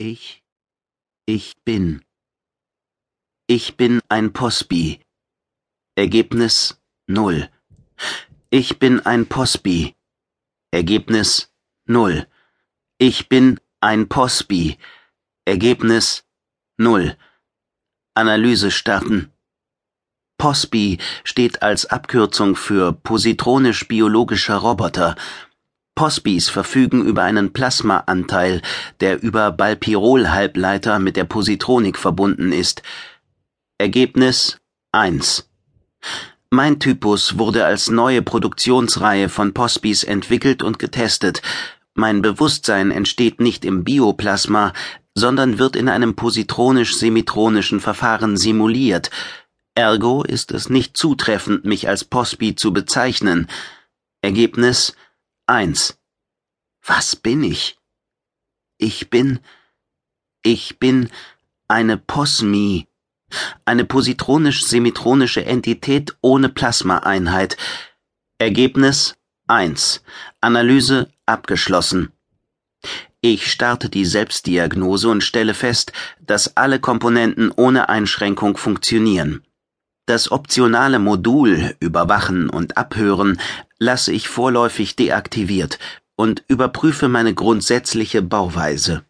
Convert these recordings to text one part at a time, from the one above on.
Ich, ich bin. Ich bin ein Posby. Ergebnis null. Ich bin ein Posby. Ergebnis null. Ich bin ein Posby. Ergebnis null. Analyse starten. POSBI steht als Abkürzung für positronisch-biologischer Roboter. POSBIs verfügen über einen Plasmaanteil, der über Balpirol-Halbleiter mit der Positronik verbunden ist. Ergebnis 1. Mein Typus wurde als neue Produktionsreihe von POSBIs entwickelt und getestet. Mein Bewusstsein entsteht nicht im Bioplasma, sondern wird in einem positronisch-semitronischen Verfahren simuliert. Ergo ist es nicht zutreffend, mich als POSBI zu bezeichnen. Ergebnis 1. Was bin ich? Ich bin. Ich bin eine Posmi, eine positronisch-semitronische Entität ohne Plasmaeinheit. Ergebnis 1. Analyse abgeschlossen. Ich starte die Selbstdiagnose und stelle fest, dass alle Komponenten ohne Einschränkung funktionieren. Das optionale Modul Überwachen und Abhören lasse ich vorläufig deaktiviert und überprüfe meine grundsätzliche Bauweise.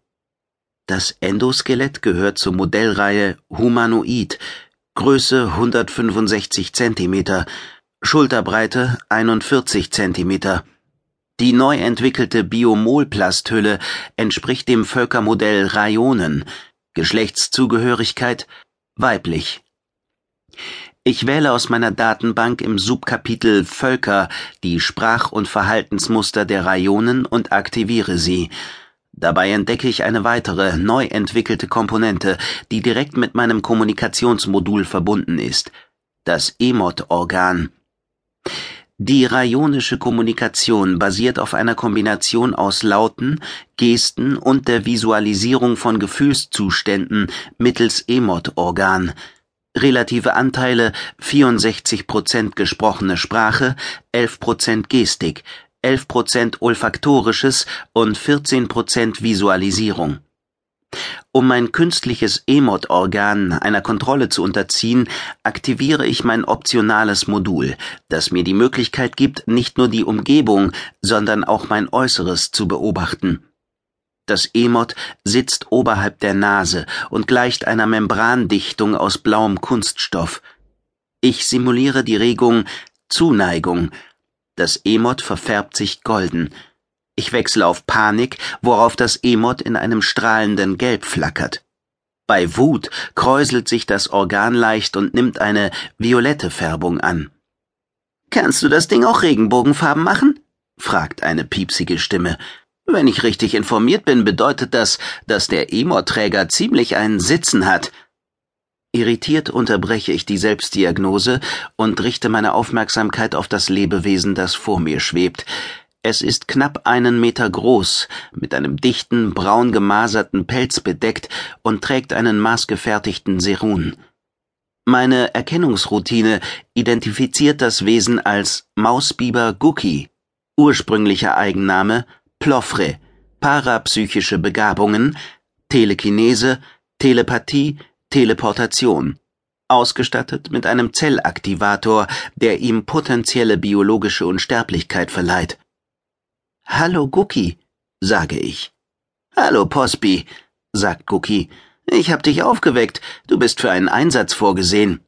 Das Endoskelett gehört zur Modellreihe Humanoid, Größe 165 cm, Schulterbreite 41 cm. Die neu entwickelte Biomolplasthülle entspricht dem Völkermodell Raionen, Geschlechtszugehörigkeit weiblich. Ich wähle aus meiner Datenbank im Subkapitel Völker die Sprach- und Verhaltensmuster der Rayonen und aktiviere sie. Dabei entdecke ich eine weitere, neu entwickelte Komponente, die direkt mit meinem Kommunikationsmodul verbunden ist. Das EMOT-Organ. Die rayonische Kommunikation basiert auf einer Kombination aus Lauten, Gesten und der Visualisierung von Gefühlszuständen mittels EMOT-Organ. Relative Anteile 64% gesprochene Sprache, 11% Gestik, 11% olfaktorisches und 14% Visualisierung. Um mein künstliches EMOT-Organ einer Kontrolle zu unterziehen, aktiviere ich mein optionales Modul, das mir die Möglichkeit gibt, nicht nur die Umgebung, sondern auch mein Äußeres zu beobachten. Das Emot sitzt oberhalb der Nase und gleicht einer Membrandichtung aus blauem Kunststoff. Ich simuliere die Regung Zuneigung. Das Emot verfärbt sich golden. Ich wechsle auf Panik, worauf das Emot in einem strahlenden Gelb flackert. Bei Wut kräuselt sich das Organ leicht und nimmt eine violette Färbung an. Kannst du das Ding auch Regenbogenfarben machen? fragt eine piepsige Stimme. Wenn ich richtig informiert bin, bedeutet das, dass der Emor-Träger ziemlich einen Sitzen hat. Irritiert unterbreche ich die Selbstdiagnose und richte meine Aufmerksamkeit auf das Lebewesen, das vor mir schwebt. Es ist knapp einen Meter groß, mit einem dichten, braun gemaserten Pelz bedeckt und trägt einen maßgefertigten Serun. Meine Erkennungsroutine identifiziert das Wesen als Mausbiber Guki, ursprünglicher Eigenname Plofre, parapsychische Begabungen, Telekinese, Telepathie, Teleportation, ausgestattet mit einem Zellaktivator, der ihm potenzielle biologische Unsterblichkeit verleiht. Hallo Guki, sage ich. Hallo Posby, sagt Guki. Ich hab dich aufgeweckt. Du bist für einen Einsatz vorgesehen.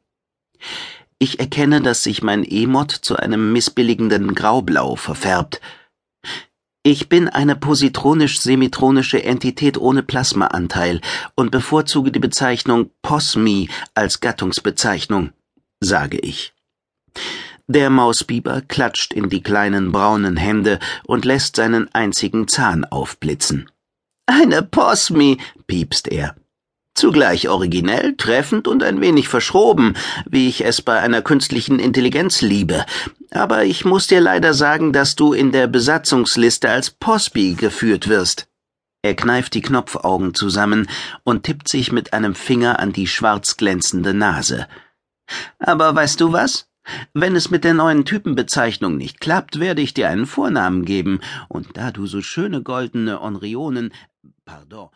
Ich erkenne, dass sich mein Emot zu einem missbilligenden Graublau verfärbt. Ich bin eine positronisch-semitronische Entität ohne Plasmaanteil und bevorzuge die Bezeichnung Posmi als Gattungsbezeichnung, sage ich. Der Mausbiber klatscht in die kleinen braunen Hände und lässt seinen einzigen Zahn aufblitzen. Eine Posmi, piepst er. Zugleich originell, treffend und ein wenig verschroben, wie ich es bei einer künstlichen Intelligenz liebe. Aber ich muss dir leider sagen, dass du in der Besatzungsliste als Posby geführt wirst. Er kneift die Knopfaugen zusammen und tippt sich mit einem Finger an die schwarz glänzende Nase. Aber weißt du was? Wenn es mit der neuen Typenbezeichnung nicht klappt, werde ich dir einen Vornamen geben, und da du so schöne goldene Onrionen, pardon,